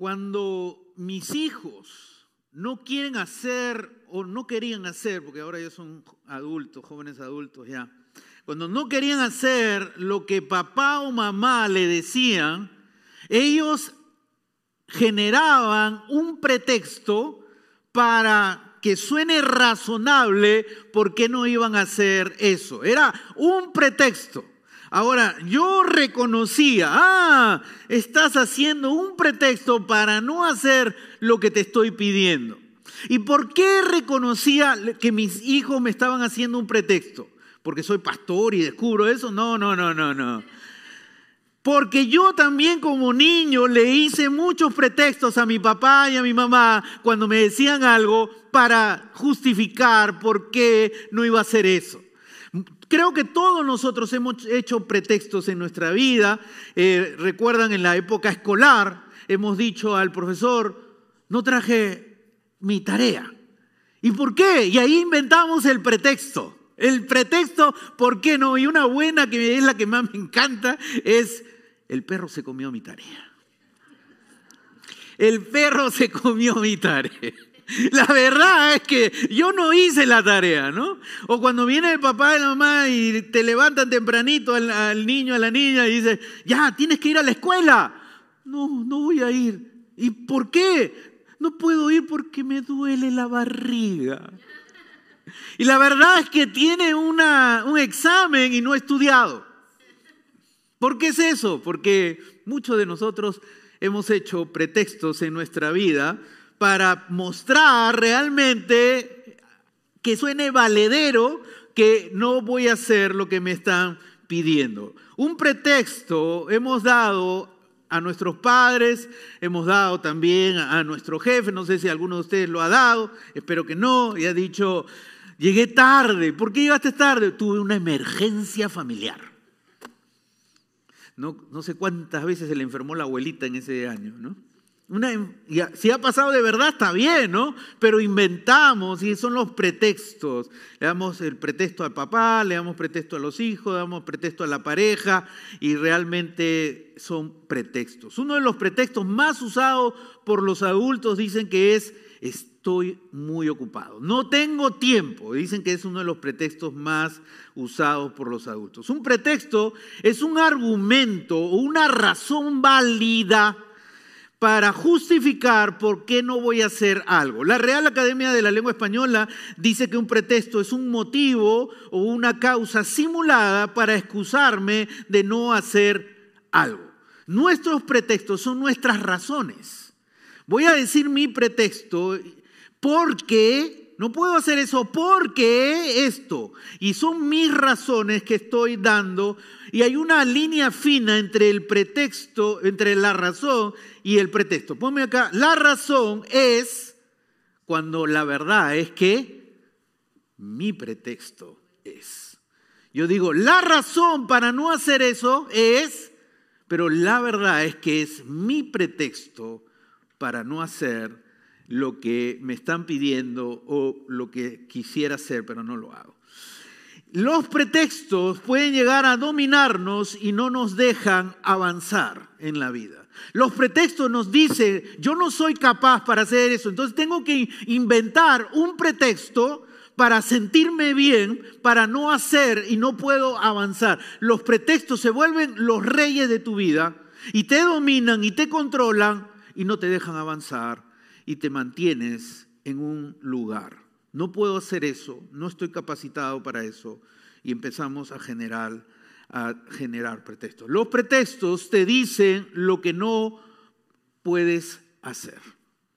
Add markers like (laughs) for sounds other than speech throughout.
Cuando mis hijos no quieren hacer o no querían hacer, porque ahora ya son adultos, jóvenes adultos ya, cuando no querían hacer lo que papá o mamá le decían, ellos generaban un pretexto para que suene razonable por qué no iban a hacer eso. Era un pretexto. Ahora, yo reconocía, ah, estás haciendo un pretexto para no hacer lo que te estoy pidiendo. ¿Y por qué reconocía que mis hijos me estaban haciendo un pretexto? ¿Porque soy pastor y descubro eso? No, no, no, no, no. Porque yo también como niño le hice muchos pretextos a mi papá y a mi mamá cuando me decían algo para justificar por qué no iba a hacer eso. Creo que todos nosotros hemos hecho pretextos en nuestra vida. Eh, recuerdan en la época escolar, hemos dicho al profesor, no traje mi tarea. ¿Y por qué? Y ahí inventamos el pretexto. El pretexto, ¿por qué no? Y una buena que es la que más me encanta es, el perro se comió mi tarea. El perro se comió mi tarea. (laughs) La verdad es que yo no hice la tarea, ¿no? O cuando viene el papá y la mamá y te levantan tempranito al, niño, a la niña y dice, ya, tienes que ir a la escuela. No, no voy a ir. ¿Y por qué? No puedo ir porque me duele la barriga. Y la verdad es que tiene una, un examen y no ha estudiado. ¿Por qué es eso? Porque muchos de nosotros hemos hecho pretextos en nuestra vida para mostrar realmente que suene valedero que no voy a hacer lo que me están pidiendo. Un pretexto hemos dado a nuestros padres, hemos dado también a nuestro jefe, no sé si alguno de ustedes lo ha dado, espero que no, y ha dicho, llegué tarde, ¿por qué llegaste tarde? Tuve una emergencia familiar. No, no sé cuántas veces se le enfermó la abuelita en ese año, ¿no? Si ha pasado de verdad está bien, ¿no? Pero inventamos y son los pretextos. Le damos el pretexto al papá, le damos pretexto a los hijos, le damos pretexto a la pareja y realmente son pretextos. Uno de los pretextos más usados por los adultos dicen que es estoy muy ocupado. No tengo tiempo. Dicen que es uno de los pretextos más usados por los adultos. Un pretexto es un argumento o una razón válida para justificar por qué no voy a hacer algo. La Real Academia de la Lengua Española dice que un pretexto es un motivo o una causa simulada para excusarme de no hacer algo. Nuestros pretextos son nuestras razones. Voy a decir mi pretexto porque no puedo hacer eso porque esto. Y son mis razones que estoy dando y hay una línea fina entre el pretexto, entre la razón y el pretexto. Ponme acá, la razón es cuando la verdad es que mi pretexto es. Yo digo, la razón para no hacer eso es, pero la verdad es que es mi pretexto para no hacer lo que me están pidiendo o lo que quisiera hacer, pero no lo hago. Los pretextos pueden llegar a dominarnos y no nos dejan avanzar en la vida. Los pretextos nos dicen, yo no soy capaz para hacer eso, entonces tengo que inventar un pretexto para sentirme bien, para no hacer y no puedo avanzar. Los pretextos se vuelven los reyes de tu vida y te dominan y te controlan y no te dejan avanzar y te mantienes en un lugar no puedo hacer eso, no estoy capacitado para eso. Y empezamos a generar, a generar pretextos. Los pretextos te dicen lo que no puedes hacer.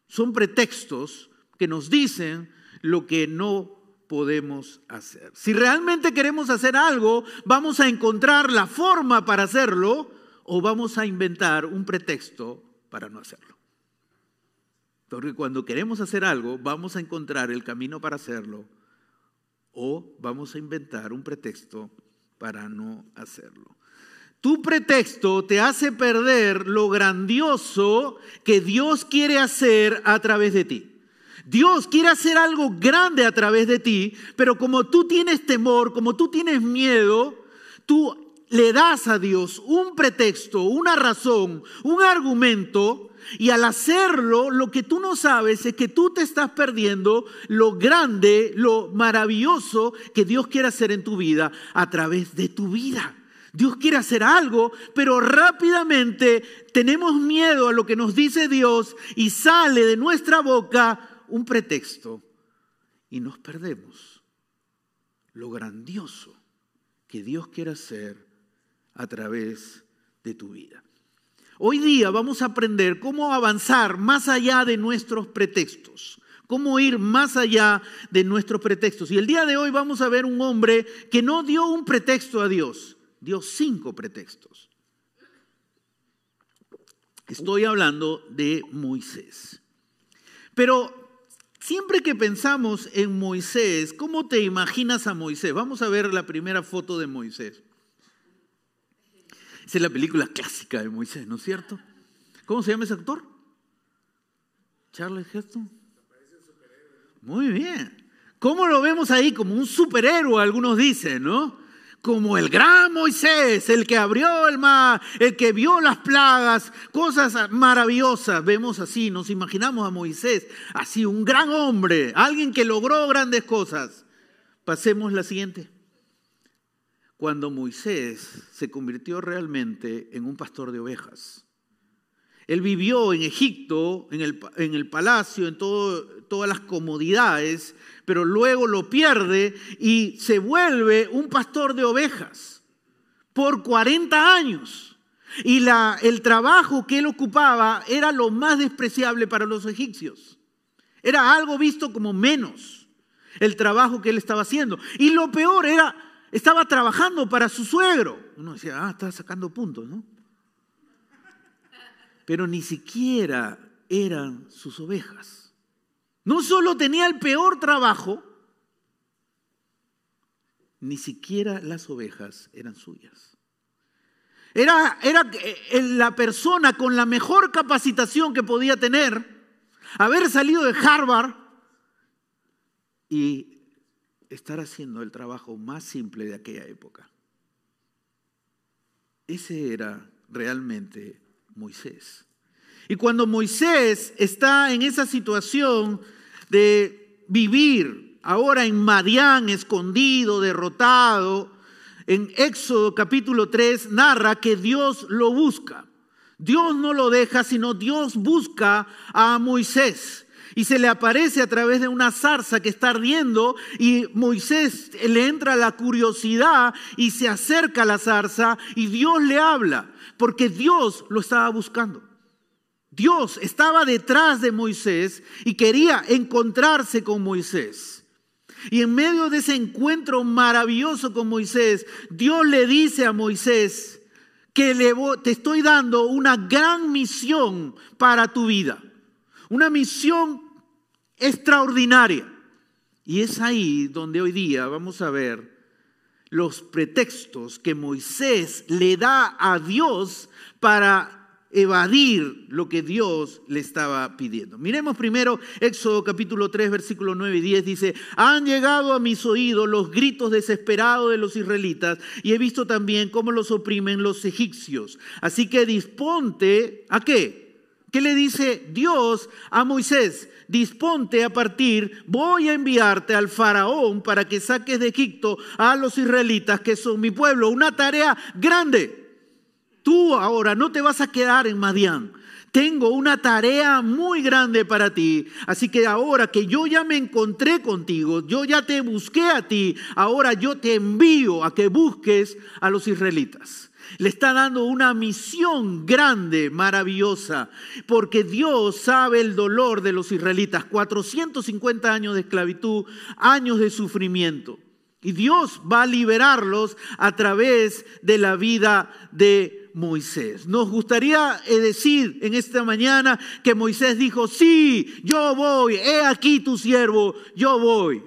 Son pretextos que nos dicen lo que no podemos hacer. Si realmente queremos hacer algo, vamos a encontrar la forma para hacerlo o vamos a inventar un pretexto para no hacerlo. Porque cuando queremos hacer algo, vamos a encontrar el camino para hacerlo o vamos a inventar un pretexto para no hacerlo. Tu pretexto te hace perder lo grandioso que Dios quiere hacer a través de ti. Dios quiere hacer algo grande a través de ti, pero como tú tienes temor, como tú tienes miedo, tú le das a Dios un pretexto, una razón, un argumento y al hacerlo lo que tú no sabes es que tú te estás perdiendo lo grande, lo maravilloso que Dios quiere hacer en tu vida a través de tu vida. Dios quiere hacer algo, pero rápidamente tenemos miedo a lo que nos dice Dios y sale de nuestra boca un pretexto y nos perdemos lo grandioso que Dios quiere hacer a través de tu vida. Hoy día vamos a aprender cómo avanzar más allá de nuestros pretextos, cómo ir más allá de nuestros pretextos. Y el día de hoy vamos a ver un hombre que no dio un pretexto a Dios, dio cinco pretextos. Estoy hablando de Moisés. Pero siempre que pensamos en Moisés, ¿cómo te imaginas a Moisés? Vamos a ver la primera foto de Moisés. Esa es la película clásica de Moisés, ¿no es cierto? ¿Cómo se llama ese actor? Charles Heston. Muy bien. ¿Cómo lo vemos ahí? Como un superhéroe, algunos dicen, ¿no? como el gran Moisés, el que abrió el mar, el que vio las plagas, cosas maravillosas. Vemos así, nos imaginamos a Moisés, así un gran hombre, alguien que logró grandes cosas. Pasemos la siguiente. Cuando Moisés se convirtió realmente en un pastor de ovejas. Él vivió en Egipto, en el, en el palacio, en todas las comodidades, pero luego lo pierde y se vuelve un pastor de ovejas por 40 años. Y el trabajo que él ocupaba era lo más despreciable para los egipcios. Era algo visto como menos el trabajo que él estaba haciendo. Y lo peor era, estaba trabajando para su suegro. Uno decía, ah, está sacando puntos, ¿no? Pero ni siquiera eran sus ovejas. No solo tenía el peor trabajo, ni siquiera las ovejas eran suyas. Era, era eh, la persona con la mejor capacitación que podía tener, haber salido de Harvard y estar haciendo el trabajo más simple de aquella época. Ese era realmente Moisés. Y cuando Moisés está en esa situación de vivir ahora en Madián, escondido, derrotado, en Éxodo capítulo 3 narra que Dios lo busca. Dios no lo deja, sino Dios busca a Moisés. Y se le aparece a través de una zarza que está ardiendo y Moisés le entra la curiosidad y se acerca a la zarza y Dios le habla, porque Dios lo estaba buscando. Dios estaba detrás de Moisés y quería encontrarse con Moisés. Y en medio de ese encuentro maravilloso con Moisés, Dios le dice a Moisés que te estoy dando una gran misión para tu vida. Una misión extraordinaria. Y es ahí donde hoy día vamos a ver los pretextos que Moisés le da a Dios para evadir lo que Dios le estaba pidiendo. Miremos primero Éxodo capítulo 3, versículo 9 y 10. Dice, han llegado a mis oídos los gritos desesperados de los israelitas y he visto también cómo los oprimen los egipcios. Así que disponte, ¿a qué? ¿Qué le dice Dios a Moisés? Disponte a partir, voy a enviarte al faraón para que saques de Egipto a los israelitas que son mi pueblo. Una tarea grande. Tú ahora no te vas a quedar en Madián. Tengo una tarea muy grande para ti. Así que ahora que yo ya me encontré contigo, yo ya te busqué a ti, ahora yo te envío a que busques a los israelitas. Le está dando una misión grande, maravillosa, porque Dios sabe el dolor de los israelitas. 450 años de esclavitud, años de sufrimiento. Y Dios va a liberarlos a través de la vida de Moisés. Nos gustaría eh, decir en esta mañana que Moisés dijo, sí, yo voy, he aquí tu siervo, yo voy.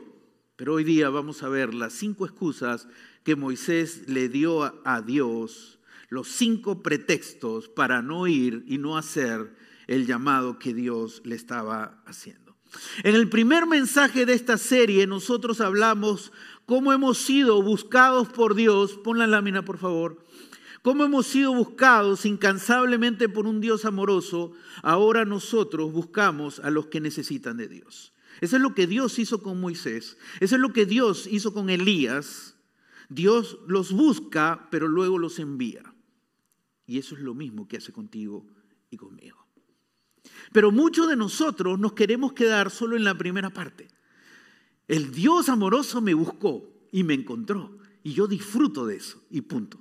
Pero hoy día vamos a ver las cinco excusas que Moisés le dio a Dios, los cinco pretextos para no ir y no hacer el llamado que Dios le estaba haciendo. En el primer mensaje de esta serie nosotros hablamos cómo hemos sido buscados por Dios. Pon la lámina, por favor Como hemos sido buscados incansablemente por un Dios amoroso, ahora nosotros buscamos a los que necesitan de Dios. Eso es lo que Dios hizo con Moisés. Eso es lo que Dios hizo con Elías. Dios los busca, pero luego los envía. Y eso es lo mismo que hace contigo y conmigo. Pero muchos de nosotros nos queremos quedar solo en la primera parte. El Dios amoroso me buscó y me encontró. Y yo disfruto de eso. Y punto.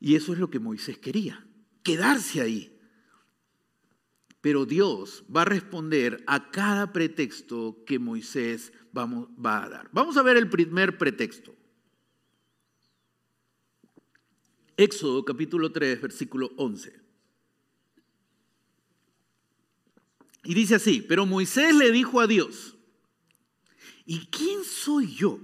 Y eso es lo que Moisés quería. Quedarse ahí. Pero Dios va a responder a cada pretexto que Moisés va a dar. Vamos a ver el primer pretexto. Éxodo capítulo 3, versículo 11. Y dice así, pero Moisés le dijo a Dios, ¿y quién soy yo?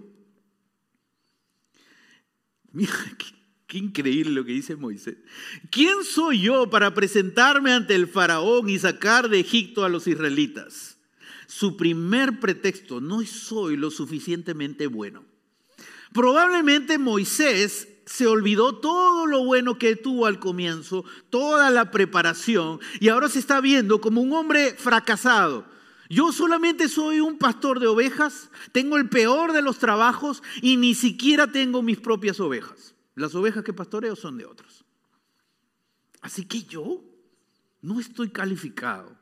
Mira, (laughs) qué, increíble lo que dice Moisés. ¿Quién soy yo para presentarme ante el faraón y sacar de Egipto a los israelitas? Su primer pretexto, no soy lo suficientemente bueno. Probablemente Moisés se olvidó todo lo bueno que tuvo al comienzo, toda la preparación, y ahora se está viendo como un hombre fracasado. Yo solamente soy un pastor de ovejas, tengo el peor de los trabajos y ni siquiera tengo mis propias ovejas. Las ovejas que pastoreo son de otros. Así que yo no estoy calificado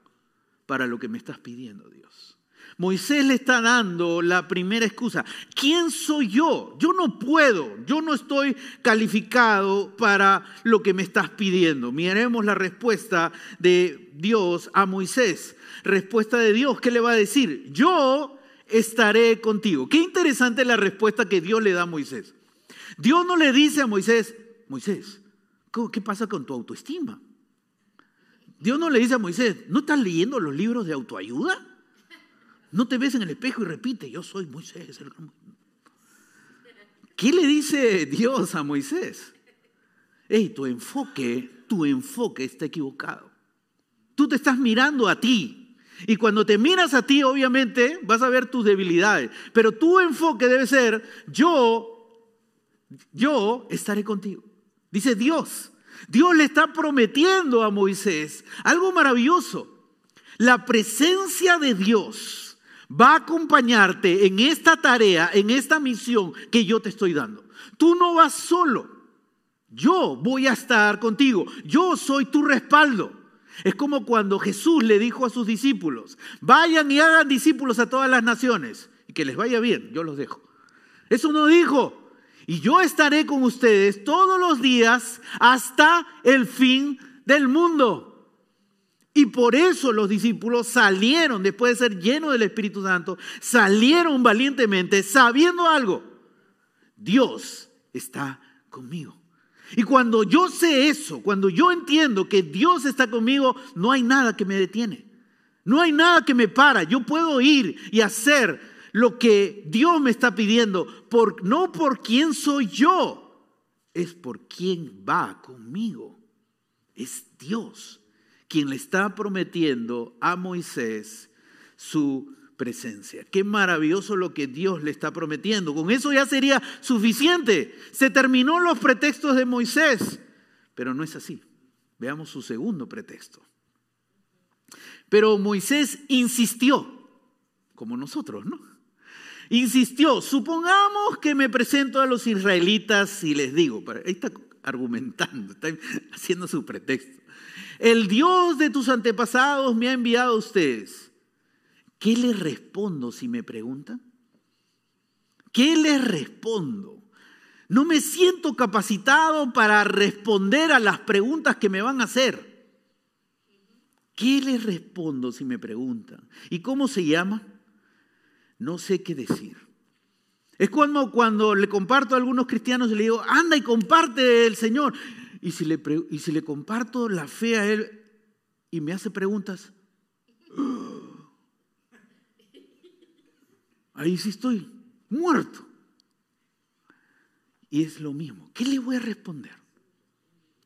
para lo que me estás pidiendo, Dios. Moisés le está dando la primera excusa. ¿Quién soy yo? Yo no puedo, yo no estoy calificado para lo que me estás pidiendo. Miremos la respuesta de Dios a Moisés. Respuesta de Dios, ¿qué le va a decir? Yo estaré contigo. Qué interesante la respuesta que Dios le da a Moisés. Dios no le dice a Moisés, Moisés, ¿qué pasa con tu autoestima? Dios no le dice a Moisés, ¿no estás leyendo los libros de autoayuda? No te ves en el espejo y repite, yo soy Moisés. ¿Qué le dice Dios a Moisés? Hey, tu enfoque, tu enfoque está equivocado. Tú te estás mirando a ti. Y cuando te miras a ti, obviamente, vas a ver tus debilidades. Pero tu enfoque debe ser, yo, yo estaré contigo. Dice Dios. Dios le está prometiendo a Moisés algo maravilloso. La presencia de Dios va a acompañarte en esta tarea, en esta misión que yo te estoy dando. Tú no vas solo. Yo voy a estar contigo. Yo soy tu respaldo. Es como cuando Jesús le dijo a sus discípulos, vayan y hagan discípulos a todas las naciones y que les vaya bien, yo los dejo. Eso no dijo, y yo estaré con ustedes todos los días hasta el fin del mundo. Y por eso los discípulos salieron, después de ser llenos del Espíritu Santo, salieron valientemente sabiendo algo. Dios está conmigo. Y cuando yo sé eso, cuando yo entiendo que Dios está conmigo, no hay nada que me detiene. No hay nada que me para. Yo puedo ir y hacer lo que Dios me está pidiendo, no por quién soy yo, es por quién va conmigo. Es Dios quien le está prometiendo a Moisés su presencia. Qué maravilloso lo que Dios le está prometiendo. Con eso ya sería suficiente. Se terminó los pretextos de Moisés. Pero no es así. Veamos su segundo pretexto. Pero Moisés insistió, como nosotros, ¿no? Insistió, supongamos que me presento a los israelitas y les digo, ahí está argumentando, está haciendo su pretexto. El Dios de tus antepasados me ha enviado a ustedes. ¿Qué les respondo si me preguntan? ¿Qué les respondo? No me siento capacitado para responder a las preguntas que me van a hacer. ¿Qué les respondo si me preguntan? ¿Y cómo se llama? No sé qué decir. Es como cuando le comparto a algunos cristianos y le digo, anda y comparte el Señor. Y si le, y si le comparto la fe a él y me hace preguntas, (gasps) ahí sí estoy muerto. Y es lo mismo. ¿Qué le voy a responder?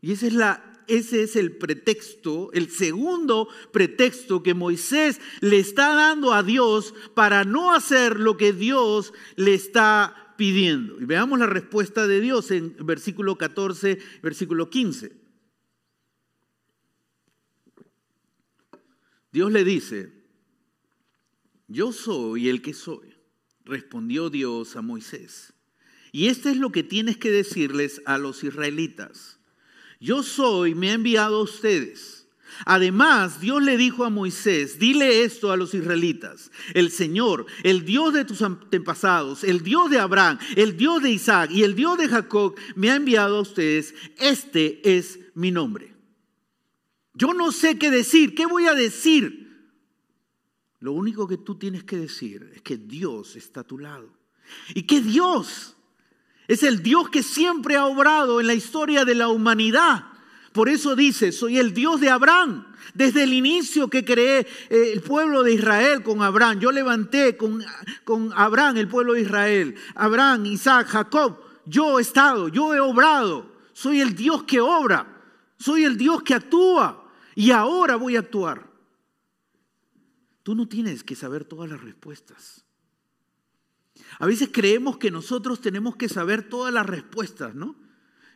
Y esa es la, ese es el pretexto, el segundo pretexto que Moisés le está dando a Dios para no hacer lo que Dios le está pidiendo. Y veamos la respuesta de Dios en versículo 14, versículo 15. Dios le dice, yo soy el que soy, respondió Dios a Moisés. Y esto es lo que tienes que decirles a los israelitas. Yo soy, me ha enviado a ustedes. Además, Dios le dijo a Moisés, dile esto a los israelitas, el Señor, el Dios de tus antepasados, el Dios de Abraham, el Dios de Isaac y el Dios de Jacob, me ha enviado a ustedes, este es mi nombre. Yo no sé qué decir, ¿qué voy a decir? Lo único que tú tienes que decir es que Dios está a tu lado. Y que Dios es el Dios que siempre ha obrado en la historia de la humanidad. Por eso dice, soy el Dios de Abraham. Desde el inicio que creé eh, el pueblo de Israel con Abraham, yo levanté con, con Abraham el pueblo de Israel. Abraham, Isaac, Jacob, yo he estado, yo he obrado. Soy el Dios que obra. Soy el Dios que actúa. Y ahora voy a actuar. Tú no tienes que saber todas las respuestas. A veces creemos que nosotros tenemos que saber todas las respuestas, ¿no?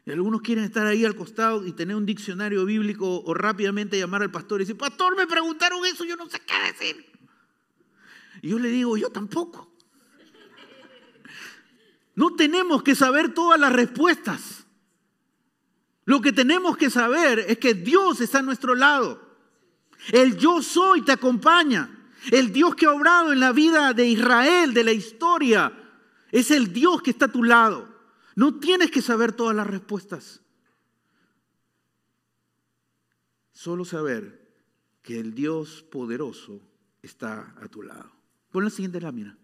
Y algunos quieren estar ahí al costado y tener un diccionario bíblico o rápidamente llamar al pastor y decir, pastor, me preguntaron eso, yo no sé qué decir. Y yo le digo, yo tampoco. No tenemos que saber todas las respuestas. Lo que tenemos que saber es que Dios está a nuestro lado. El yo soy te acompaña. El Dios que ha obrado en la vida de Israel, de la historia, es el Dios que está a tu lado. No tienes que saber todas las respuestas. Solo saber que el Dios poderoso está a tu lado. Pon la siguiente lámina.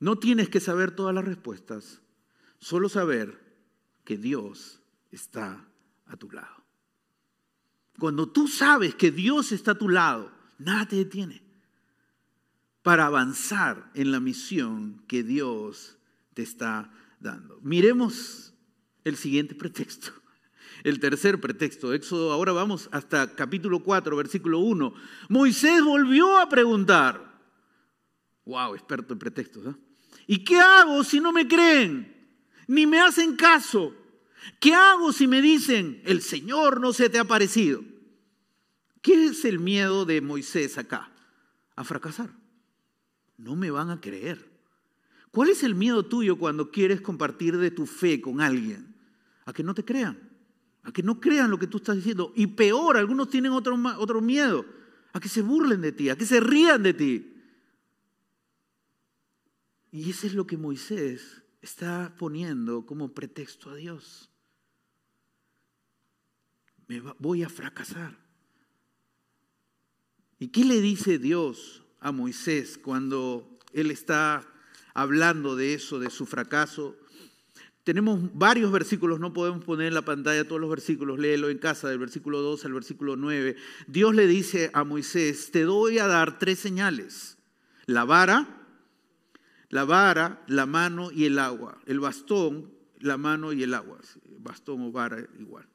No tienes que saber todas las respuestas, solo saber que Dios está a tu lado. Cuando tú sabes que Dios está a tu lado, nada te detiene para avanzar en la misión que Dios te está dando. Miremos el siguiente pretexto. El tercer pretexto, Éxodo, ahora vamos hasta capítulo 4, versículo 1. Moisés volvió a preguntar, wow, experto en pretextos, ¿eh? ¿y qué hago si no me creen? Ni me hacen caso. ¿Qué hago si me dicen, el Señor no se te ha parecido? ¿Qué es el miedo de Moisés acá? A fracasar. No me van a creer. ¿Cuál es el miedo tuyo cuando quieres compartir de tu fe con alguien? A que no te crean, a que no crean lo que tú estás diciendo. Y peor, algunos tienen otro, otro miedo, a que se burlen de ti, a que se rían de ti. Y eso es lo que Moisés está poniendo como pretexto a Dios me voy a fracasar. ¿Y qué le dice Dios a Moisés cuando él está hablando de eso, de su fracaso? Tenemos varios versículos, no podemos poner en la pantalla todos los versículos, léelo en casa, del versículo 2 al versículo 9. Dios le dice a Moisés, te doy a dar tres señales, la vara, la vara, la mano y el agua, el bastón, la mano y el agua, bastón o vara igual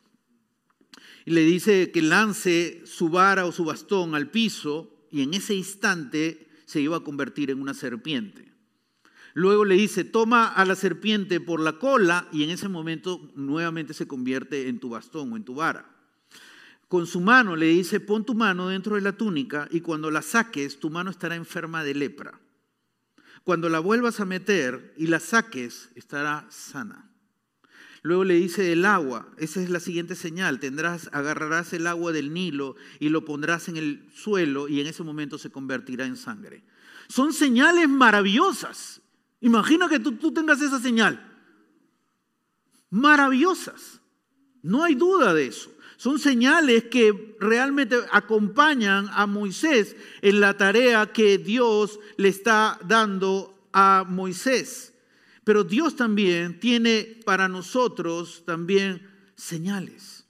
y le dice que lance su vara o su bastón al piso y en ese instante se iba a convertir en una serpiente. Luego le dice, toma a la serpiente por la cola y en ese momento nuevamente se convierte en tu bastón o en tu vara. Con su mano le dice, pon tu mano dentro de la túnica y cuando la saques, tu mano estará enferma de lepra. Cuando la vuelvas a meter y la saques, estará sana. Luego le dice el agua, esa es la siguiente señal, tendrás, agarrarás el agua del Nilo y lo pondrás en el suelo y en ese momento se convertirá en sangre. Son señales maravillosas. Imagina que tú, tú tengas esa señal. Maravillosas. No hay duda de eso. Son señales que realmente acompañan a Moisés en la tarea que Dios le está dando a Moisés. Pero Dios también tiene para nosotros también señales.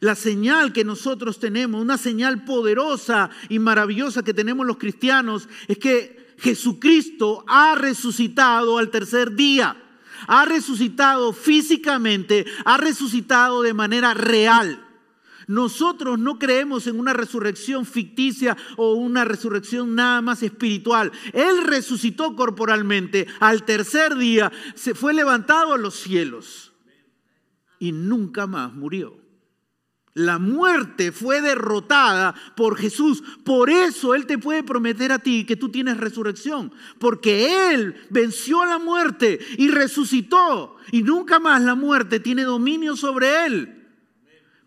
La señal que nosotros tenemos, una señal poderosa y maravillosa que tenemos los cristianos, es que Jesucristo ha resucitado al tercer día. Ha resucitado físicamente, ha resucitado de manera real. Nosotros no creemos en una resurrección ficticia o una resurrección nada más espiritual. Él resucitó corporalmente. Al tercer día se fue levantado a los cielos y nunca más murió. La muerte fue derrotada por Jesús. Por eso Él te puede prometer a ti que tú tienes resurrección. Porque Él venció la muerte y resucitó. Y nunca más la muerte tiene dominio sobre Él.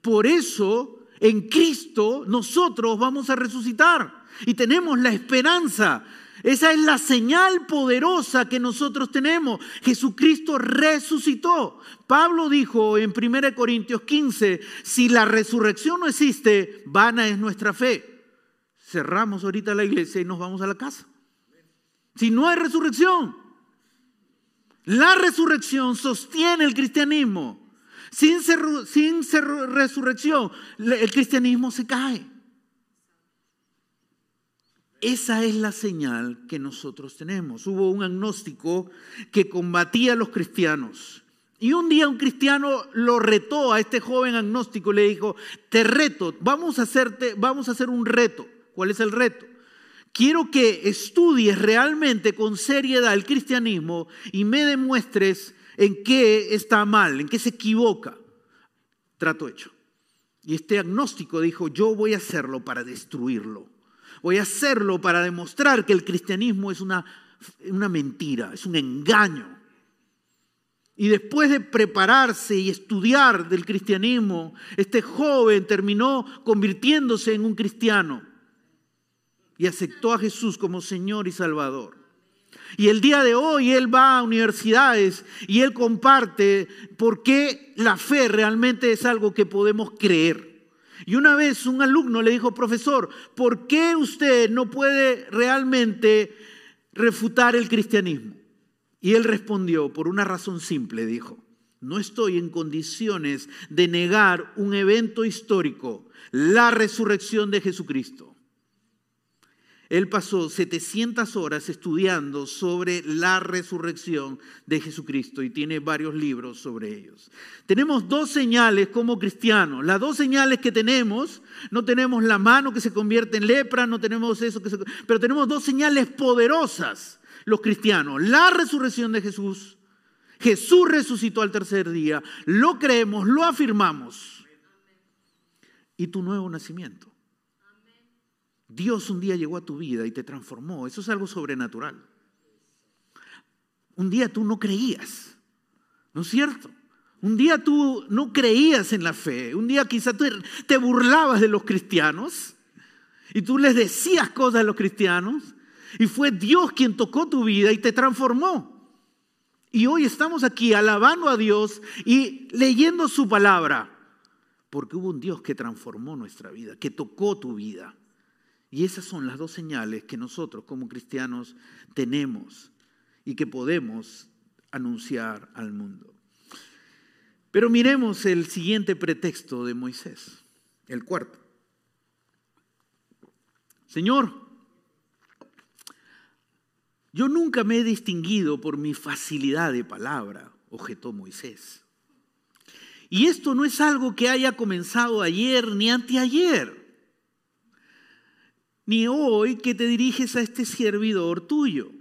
Por eso en Cristo nosotros vamos a resucitar. Y tenemos la esperanza esa es la señal poderosa que nosotros tenemos. Jesucristo resucitó. Pablo dijo en 1 Corintios 15, si la resurrección no existe, vana es nuestra fe. Cerramos ahorita la iglesia y nos vamos a la casa. Si no hay resurrección, la resurrección sostiene el cristianismo. Sin, resurrección, el cristianismo se cae. Esa es la señal que nosotros tenemos. Hubo un agnóstico que combatía a los cristianos. Y un día un cristiano lo retó a este joven agnóstico y le dijo, te reto, vamos a, hacerte, vamos a hacer un reto. ¿Cuál es el reto? Quiero que estudies realmente con seriedad el cristianismo y me demuestres en qué está mal, en qué se equivoca. Trato hecho. Y este agnóstico dijo, yo voy a hacerlo para destruirlo. Voy a hacerlo para demostrar que el cristianismo es una, una mentira, es un engaño. Y después de prepararse y estudiar del cristianismo, este joven terminó convirtiéndose en un cristiano y aceptó a Jesús como Señor y Salvador. Y el día de hoy él va a universidades y él comparte por qué la fe realmente es algo que podemos creer. Y una vez un alumno le dijo, profesor, ¿por qué usted no puede realmente refutar el cristianismo? Y él respondió, por una razón simple, dijo, no estoy en condiciones de negar un evento histórico, la resurrección de Jesucristo. Él pasó 700 horas estudiando sobre la resurrección de Jesucristo y tiene varios libros sobre ellos. Tenemos dos señales como cristianos. Las dos señales que tenemos, no tenemos la mano que se convierte en lepra, no tenemos eso que se... Pero tenemos dos señales poderosas los cristianos. La resurrección de Jesús. Jesús resucitó al tercer día. Lo creemos, lo afirmamos. Y tu nuevo nacimiento. Dios un día llegó a tu vida y te transformó. Eso es algo sobrenatural. Un día tú no creías, ¿no es cierto? Un día tú no creías en la fe. Un día quizá tú te burlabas de los cristianos y tú les decías cosas a los cristianos y fue Dios quien tocó tu vida y te transformó. Y hoy estamos aquí alabando a Dios y leyendo su palabra porque hubo un Dios que transformó nuestra vida, que tocó tu vida. Y esas son las dos señales que nosotros como cristianos tenemos y que podemos anunciar al mundo. Pero miremos el siguiente pretexto de Moisés, el cuarto. Señor, yo nunca me he distinguido por mi facilidad de palabra, objetó Moisés. Y esto no es algo que haya comenzado ayer ni anteayer ni hoy que te diriges a este servidor tuyo.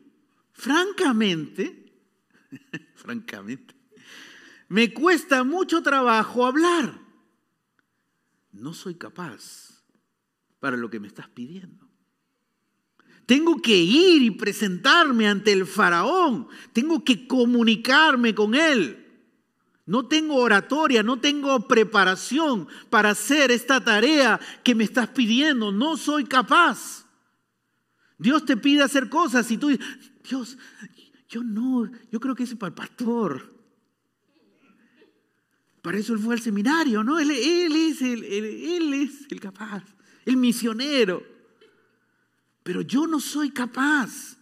Francamente, (laughs) francamente, me cuesta mucho trabajo hablar. No soy capaz para lo que me estás pidiendo. Tengo que ir y presentarme ante el faraón. Tengo que comunicarme con él. No tengo oratoria, no tengo preparación para hacer esta tarea que me estás pidiendo. No soy capaz. Dios te pide hacer cosas y tú dices, Dios, yo no, yo creo que es para el pastor. Para eso él fue al seminario, ¿no? Él, es el, él es el capaz, el misionero. Pero yo no soy capaz.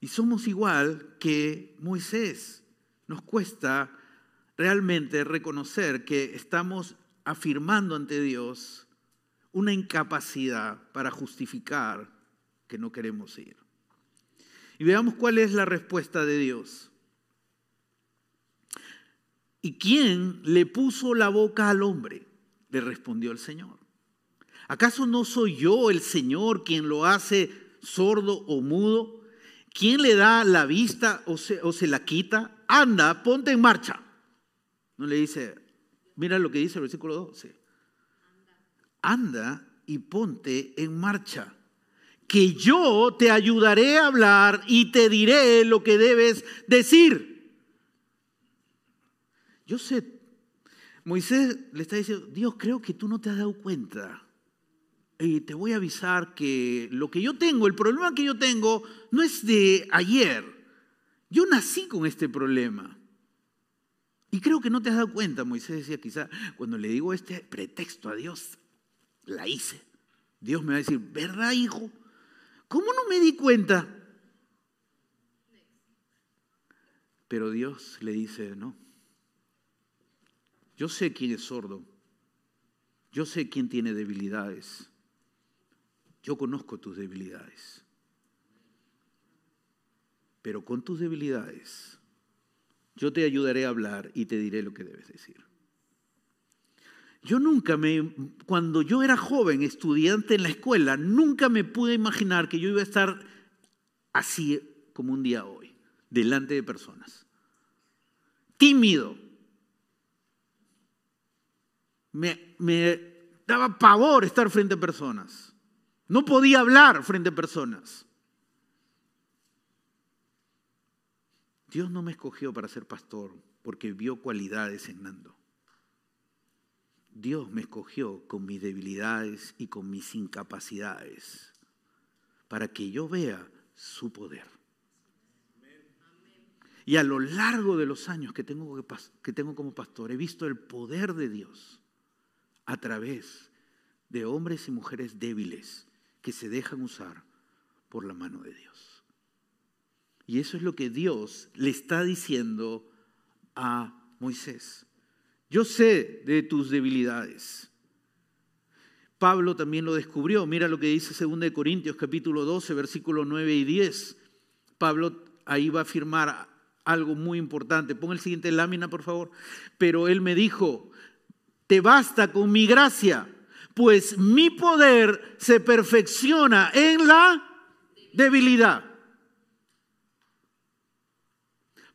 Y somos igual que Moisés. Nos cuesta realmente reconocer que estamos afirmando ante Dios una incapacidad para justificar que no queremos ir. Y veamos cuál es la respuesta de Dios. ¿Y quién le puso la boca al hombre? le respondió el Señor. ¿Acaso no soy yo el Señor quien lo hace sordo o mudo? ¿Quién le da la vista o se, la quita? Anda, ponte en marcha. No le dice, mira lo que dice el versículo 12. Anda y ponte en marcha, que yo te ayudaré a hablar y te diré lo que debes decir. Yo sé, Moisés le está diciendo, Dios, creo que tú no te has dado cuenta. Y te voy a avisar que lo que yo tengo, el problema que yo tengo, no es de ayer. Yo nací con este problema. Y creo que no te has dado cuenta, Moisés decía quizá, cuando le digo este pretexto a Dios, la hice. Dios me va a decir, ¿verdad, hijo? ¿Cómo no me di cuenta? Pero Dios le dice, no. Yo sé quién es sordo. Yo sé quién tiene debilidades. Yo conozco tus debilidades. Pero con tus debilidades, yo te ayudaré a hablar y te diré lo que debes decir. Yo nunca me, cuando yo era joven, estudiante en la escuela, nunca me pude imaginar que yo iba a estar así como un día hoy, delante de personas. Tímido. Me, me daba pavor estar frente a personas. No podía hablar frente a personas. Dios no me escogió para ser pastor porque vio cualidades en Nando. Dios me escogió con mis debilidades y con mis incapacidades para que yo vea su poder. Y a lo largo de los años que tengo, que tengo como pastor, he visto el poder de Dios a través de hombres y mujeres débiles que se dejan usar por la mano de Dios. Y eso es lo que Dios le está diciendo a Moisés. Yo sé de tus debilidades. Pablo también lo descubrió. Mira lo que dice 2 Corintios capítulo 12, versículo 9 y 10. Pablo ahí va a afirmar algo muy importante. Pon el siguiente lámina, por favor. Pero él me dijo, te basta con mi gracia, pues mi poder se perfecciona en la debilidad.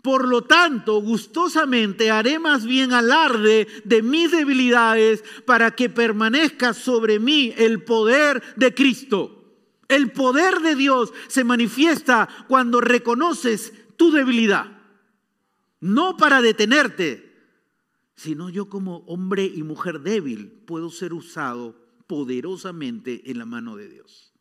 Por lo tanto, gustosamente haré más bien alarde de mis debilidades para que permanezca sobre mí el poder de Cristo. El poder de Dios se manifiesta cuando reconoces tu debilidad. No para detenerte, sino yo como hombre y mujer débil puedo ser usado poderosamente en la mano de Dios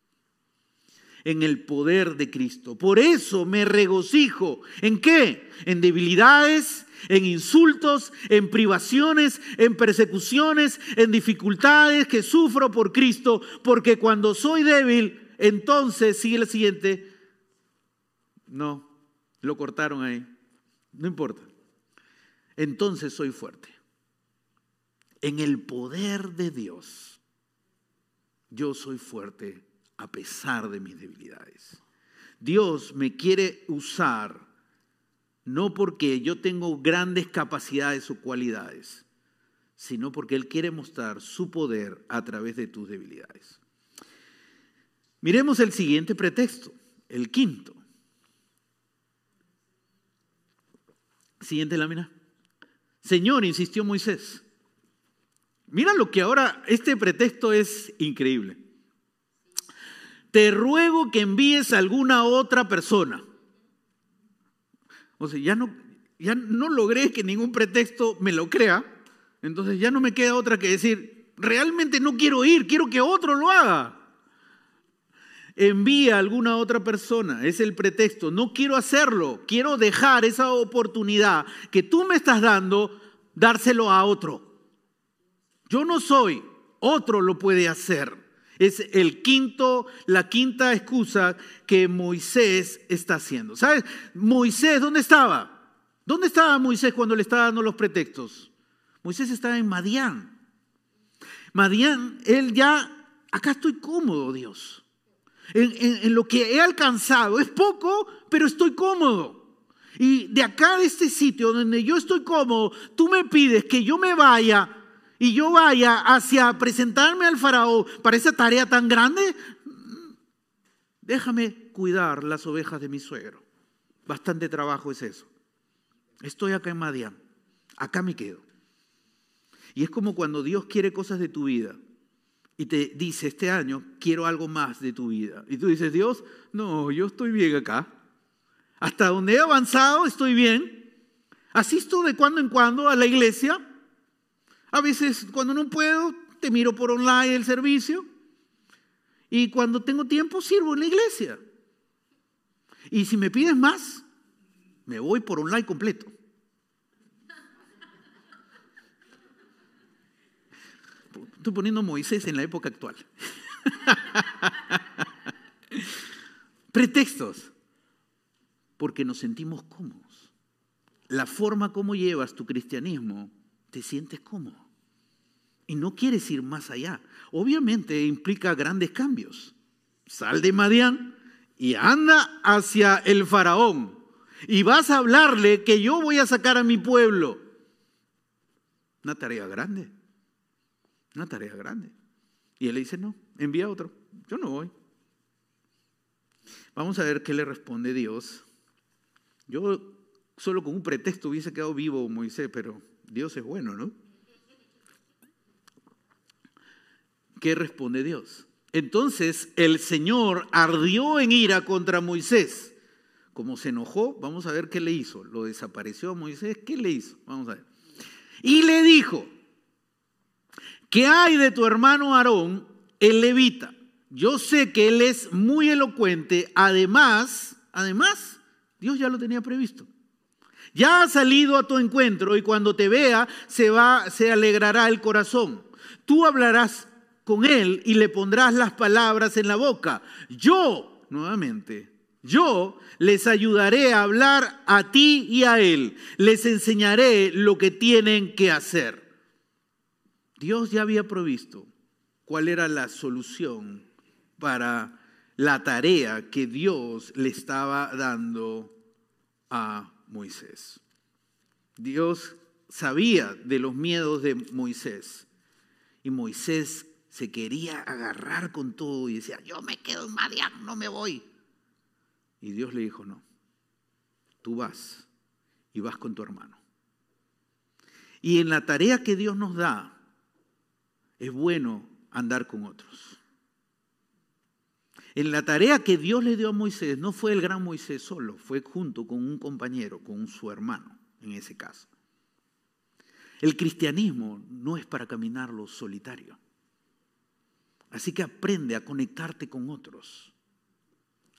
en el poder de Cristo. Por eso me regocijo. ¿En qué? En debilidades, en insultos, en privaciones, en persecuciones, en dificultades que sufro por Cristo, porque cuando soy débil, entonces, sigue el siguiente, no, lo cortaron ahí, no importa. Entonces soy fuerte. En el poder de Dios, yo soy fuerte a pesar de mis debilidades. Dios me quiere usar no porque yo tengo grandes capacidades o cualidades, sino porque Él quiere mostrar su poder a través de tus debilidades. Miremos el siguiente pretexto, el quinto. Siguiente lámina. Señor, insistió Moisés. Mira lo que ahora, este pretexto es increíble te ruego que envíes a alguna otra persona. O sea, ya no, ya no logré que ningún pretexto me lo crea, entonces ya no me queda otra que decir, realmente no quiero ir, quiero que otro lo haga. Envía a alguna otra persona, es el pretexto, no quiero hacerlo, quiero dejar esa oportunidad que tú me estás dando, dárselo a otro. Yo no soy, otro lo puede hacer. Es el quinto, la quinta excusa que Moisés está haciendo. ¿Sabes? Moisés, ¿dónde estaba? ¿Dónde estaba Moisés cuando le estaba dando los pretextos? Moisés estaba en Madián. Madián, él ya, acá estoy cómodo, Dios. En, en lo que he alcanzado es poco, pero estoy cómodo. Y de acá, de este sitio donde yo estoy cómodo, tú me pides que yo me vaya y yo vaya hacia presentarme al faraón para esa tarea tan grande, déjame cuidar las ovejas de mi suegro. Bastante trabajo es eso. Estoy acá en Madián, acá me quedo. Y es como cuando Dios quiere cosas de tu vida y te dice, este año quiero algo más de tu vida. Y tú dices, Dios, no, yo estoy bien acá. Hasta donde he avanzado estoy bien. Asisto de cuando en cuando a la iglesia. A veces cuando no puedo, te miro por online el servicio. Y cuando tengo tiempo, sirvo en la iglesia. Y si me pides más, me voy por online completo. Estoy poniendo Moisés en la época actual. (laughs) Pretextos. Porque nos sentimos cómodos. La forma como llevas tu cristianismo, te sientes cómodo. Y no quieres ir más allá. Obviamente implica grandes cambios. Sal de Madián y anda hacia el faraón. Y vas a hablarle que yo voy a sacar a mi pueblo. Una tarea grande. Una tarea grande. Y él le dice, no, envía otro. Yo no voy. Vamos a ver qué le responde Dios. Yo solo con un pretexto hubiese quedado vivo Moisés, pero Dios es bueno, ¿no? ¿Qué responde Dios? Entonces el Señor ardió en ira contra Moisés. Como se enojó, vamos a ver qué le hizo. Lo desapareció a Moisés. ¿Qué le hizo? Vamos a ver. Y le dijo, ¿Qué hay de tu hermano Aarón, el levita? Yo sé que él es muy elocuente, además, además, Dios ya lo tenía previsto. Ya ha salido a tu encuentro y cuando te vea se va se alegrará el corazón. Tú hablarás con él y le pondrás las palabras en la boca. Yo, nuevamente, yo les ayudaré a hablar a ti y a él. Les enseñaré lo que tienen que hacer. Dios ya había provisto cuál era la solución para la tarea que Dios le estaba dando a Moisés. Dios sabía de los miedos de Moisés y Moisés se quería agarrar con todo y decía, yo me quedo en Madián, no me voy. Y Dios le dijo, no, tú vas y vas con tu hermano. Y en la tarea que Dios nos da, es bueno andar con otros. En la tarea que Dios le dio a Moisés, no fue el gran Moisés solo, fue junto con un compañero, con su hermano, en ese caso. El cristianismo no es para caminarlo solitario. Así que aprende a conectarte con otros,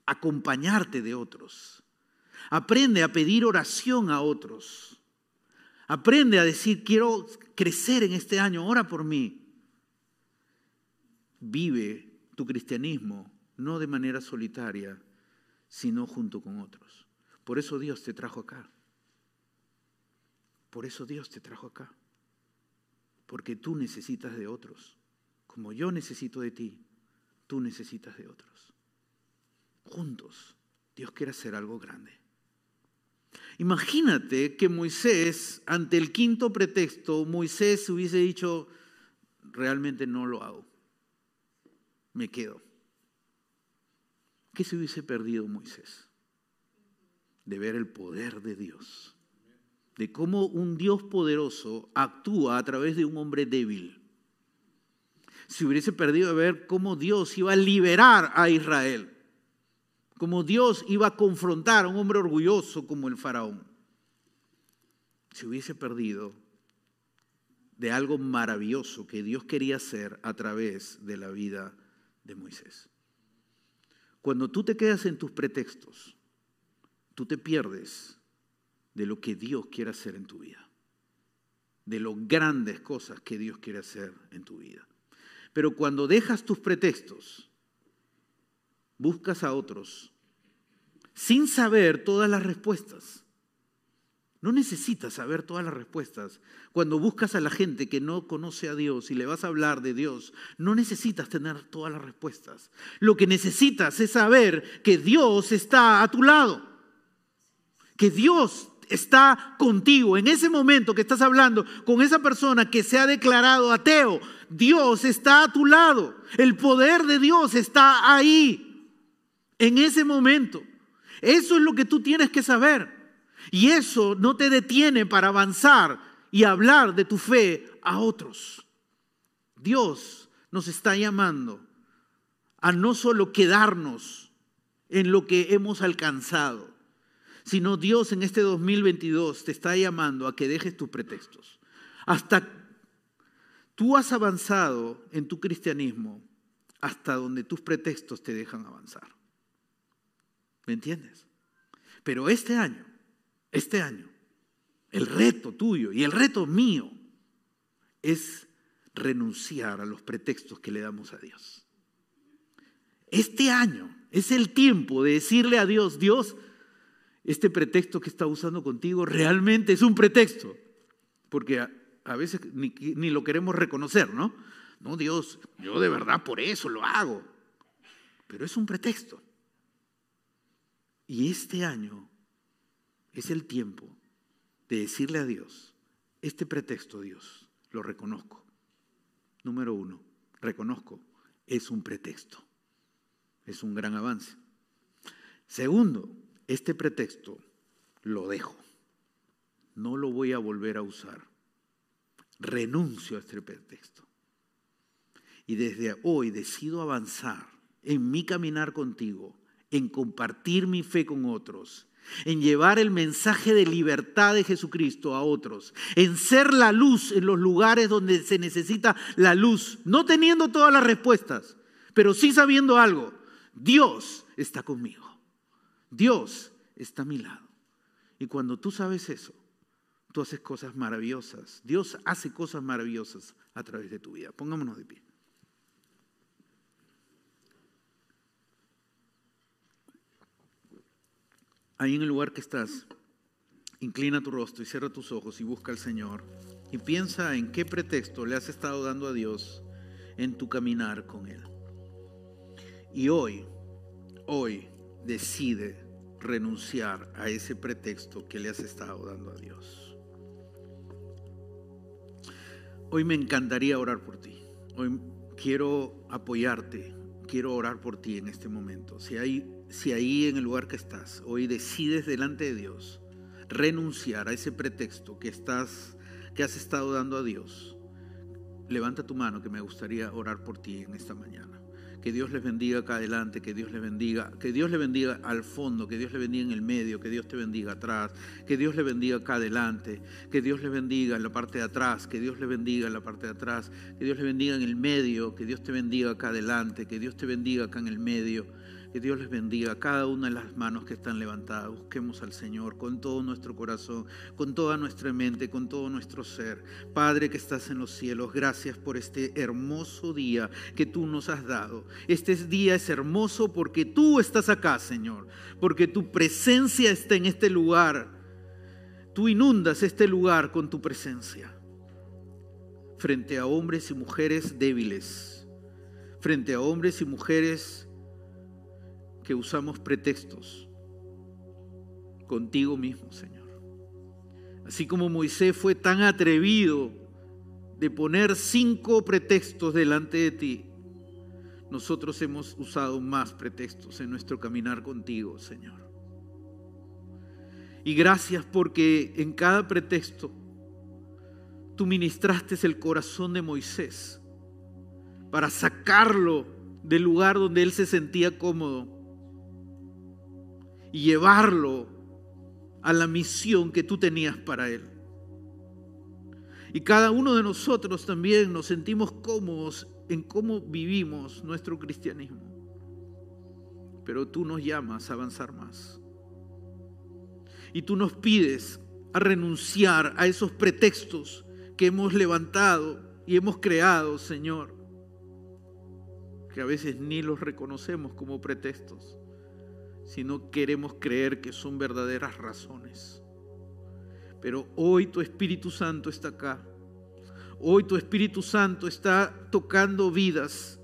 acompañarte de otros. Aprende a pedir oración a otros. Aprende a decir, quiero crecer en este año, ora por mí vive tu cristianismo no de manera solitaria, sino junto con otros. Por eso Dios te trajo acá. Por eso Dios te trajo acá. Porque tú necesitas de otros. Como yo necesito de ti, tú necesitas de otros. Juntos, Dios quiere hacer algo grande. Imagínate que Moisés, ante el quinto pretexto, Moisés hubiese dicho, realmente no lo hago me quedo. ¿Qué se hubiese perdido Moisés? De ver el poder de Dios, de cómo un Dios poderoso actúa a través de un hombre débil. Se hubiese perdido de ver cómo Dios iba a liberar a Israel, cómo Dios iba a confrontar a un hombre orgulloso como el faraón. Se hubiese perdido de algo maravilloso que Dios quería hacer a través de la vida de Moisés. Cuando tú te quedas en tus pretextos, tú te pierdes de lo que Dios quiere hacer en tu vida, de las grandes cosas que Dios quiere hacer en tu vida. Pero cuando dejas tus pretextos, buscas a otros sin saber todas las respuestas, no necesitas saber todas las respuestas. Cuando buscas a la gente que no conoce a Dios y le vas a hablar de Dios, no necesitas tener todas las respuestas. Lo que necesitas es saber que Dios está a tu lado, que Dios está contigo. En ese momento que estás hablando con esa persona que se ha declarado ateo, Dios está a tu lado. El poder de Dios está ahí. En ese momento. Eso es lo que tú tienes que saber. Y eso no te detiene para avanzar y hablar de tu fe a otros. Dios nos está llamando a no solo quedarnos en lo que hemos alcanzado, sino Dios en este 2022 te está llamando a que dejes tus pretextos. Hasta tú has avanzado en tu cristianismo hasta donde tus pretextos te dejan avanzar. ¿Me entiendes? Pero este año, este año, el reto tuyo y el reto mío es renunciar a los pretextos que le damos a Dios. Este año es el tiempo de decirle a Dios, Dios, este pretexto que está usando contigo realmente es un pretexto, porque a, veces ni, ni, lo queremos reconocer, ¿no? No, Dios, yo de verdad por eso lo hago, pero es un pretexto. Y este año es el tiempo de decirle a Dios, este pretexto, Dios, lo reconozco. Número uno, reconozco, es un pretexto. Es un gran avance. Segundo, este pretexto lo dejo. No lo voy a volver a usar. Renuncio a este pretexto. Y desde hoy decido avanzar en mi caminar contigo, en compartir mi fe con otros, en llevar el mensaje de libertad de Jesucristo a otros, en ser la luz en los lugares donde se necesita la luz, no teniendo todas las respuestas, pero sí sabiendo algo, Dios está conmigo, Dios está a mi lado. Y cuando tú sabes eso, tú haces cosas maravillosas, Dios hace cosas maravillosas a través de tu vida. Pongámonos de pie. ahí en el lugar que estás, inclina tu rostro y cierra tus ojos y busca al Señor y piensa en qué pretexto le has estado dando a Dios en tu caminar con Él. Y hoy, hoy decide renunciar a ese pretexto que le has estado dando a Dios. Hoy me encantaría orar por ti. Hoy quiero apoyarte, quiero orar por ti en este momento. Si hay si ahí en el lugar que estás, hoy decides delante de Dios renunciar a ese pretexto que estás que has estado dando a Dios, levanta tu mano que me gustaría orar por ti en esta mañana. Que Dios les bendiga acá adelante, que Dios les bendiga, que Dios le bendiga al fondo, que Dios le bendiga en el medio, que Dios te bendiga atrás, que Dios le bendiga acá adelante, que Dios le bendiga en la parte de atrás, que Dios le bendiga en la parte de atrás, que Dios le bendiga en el medio, que Dios te bendiga acá adelante, que Dios te bendiga acá en el medio. Que Dios les bendiga cada una de las manos que están levantadas. Busquemos al Señor con todo nuestro corazón, con toda nuestra mente, con todo nuestro ser. Padre que estás en los cielos, gracias por este hermoso día que tú nos has dado. Este día es hermoso porque tú estás acá, Señor, porque tu presencia está en este lugar. Tú inundas este lugar con tu presencia frente a hombres y mujeres débiles, frente a hombres y mujeres que usamos pretextos contigo mismo, Señor. Así como Moisés fue tan atrevido de poner cinco pretextos delante de ti, nosotros hemos usado más pretextos en nuestro caminar contigo, Señor. Y gracias porque en cada pretexto tú ministraste el corazón de Moisés para sacarlo del lugar donde él se sentía cómodo y llevarlo a la misión que tú tenías para él. Y cada uno de nosotros también nos sentimos cómodos en cómo vivimos nuestro cristianismo. Pero tú nos llamas a avanzar más. Y tú nos pides a renunciar a esos pretextos que hemos levantado y hemos creado, Señor, que a veces ni los reconocemos como pretextos si no queremos creer que son verdaderas razones. Pero hoy tu Espíritu Santo está acá. Hoy tu Espíritu Santo está tocando vidas.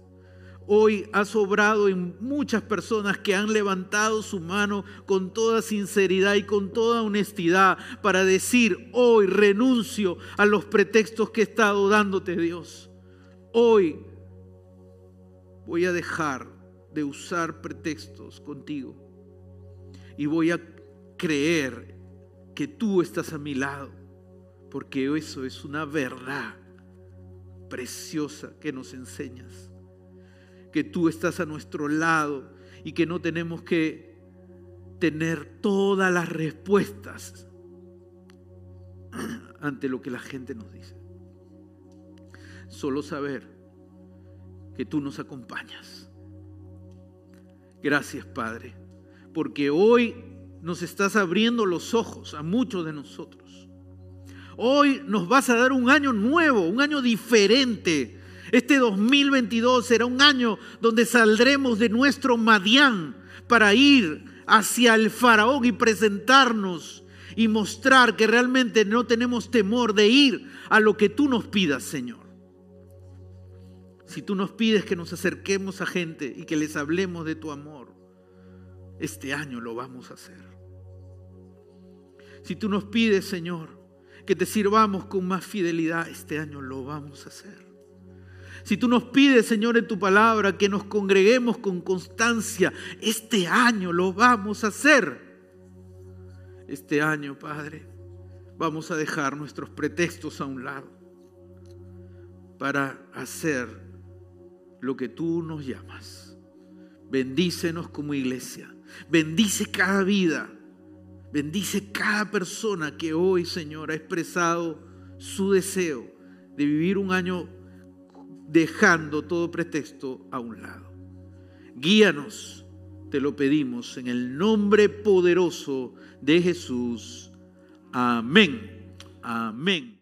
hoy has obrado en muchas personas que han levantado su mano con toda sinceridad y con toda honestidad para decir, hoy renuncio a los pretextos que he estado dándote Dios. Hoy voy a dejar de usar pretextos contigo y voy a creer que tú estás a mi lado, porque eso es una verdad preciosa que nos enseñas que tú estás a nuestro lado y que no tenemos que tener todas las respuestas (clears throat) ante lo que la gente nos dice. Solo saber que tú nos acompañas. Gracias, Padre, porque hoy nos estás abriendo los ojos a muchos de nosotros. Hoy nos vas a dar un año nuevo, un año diferente este 2022 será un año donde saldremos de nuestro Madián para ir hacia el faraón y presentarnos y mostrar que realmente no tenemos temor de ir a lo que tú nos pidas, Señor. Si tú nos pides que nos acerquemos a gente y que les hablemos de tu amor, este año lo vamos a hacer. Si tú nos pides, Señor, que te sirvamos con más fidelidad, este año lo vamos a hacer. Si tú nos pides, Señor, en tu palabra que nos congreguemos con constancia, este año lo vamos a hacer. Este año, Padre, vamos a dejar nuestros pretextos a un lado para hacer lo que tú nos llamas. Bendícenos como iglesia. Bendice cada vida. Bendice cada persona que hoy, Señor, ha expresado su deseo de vivir un año dejando todo pretexto a un lado. Guíanos, te lo pedimos, en el nombre poderoso de Jesús. Amén. Amén.